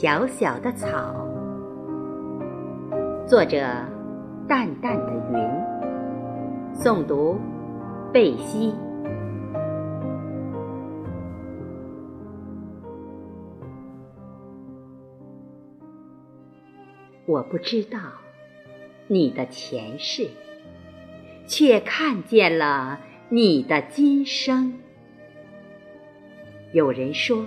小小的草。作者：淡淡的云。诵读：贝西。我不知道你的前世，却看见了你的今生。有人说，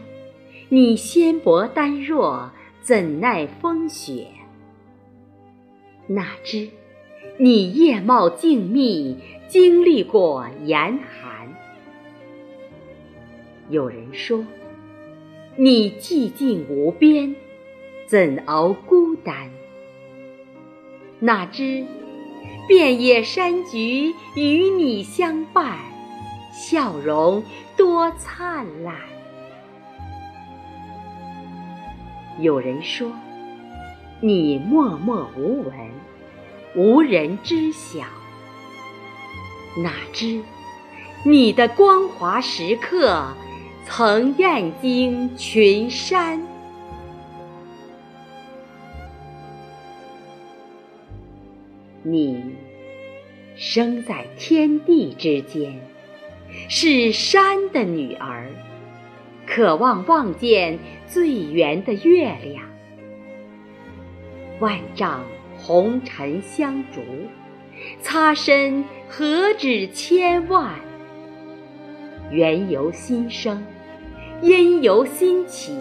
你纤薄单弱，怎耐风雪？哪知你叶茂静谧，经历过严寒。有人说，你寂静无边，怎熬孤单？哪知遍野山菊与你相伴，笑容多灿烂。有人说，你默默无闻，无人知晓。哪知你的光华时刻，曾艳惊群山。你生在天地之间，是山的女儿。渴望望见最圆的月亮，万丈红尘香烛，擦身何止千万？缘由心生，因由心起，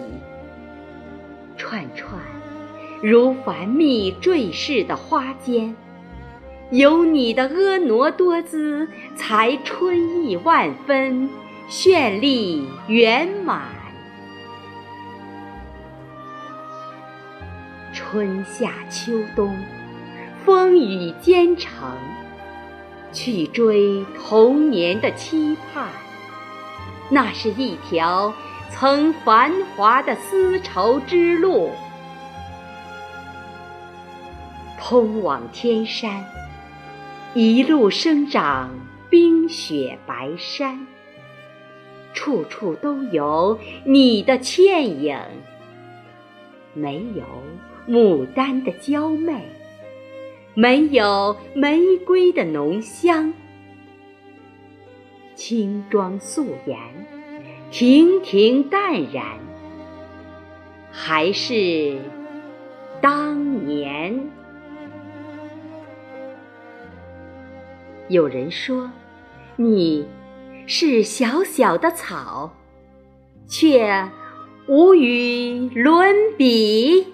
串串如繁密坠饰的花间，有你的婀娜多姿，才春意万分。绚丽圆满，春夏秋冬，风雨兼程，去追童年的期盼。那是一条曾繁华的丝绸之路，通往天山，一路生长冰雪白山。处处都有你的倩影，没有牡丹的娇媚，没有玫瑰的浓香，轻装素颜，亭亭淡然，还是当年。有人说，你。是小小的草，却无与伦比。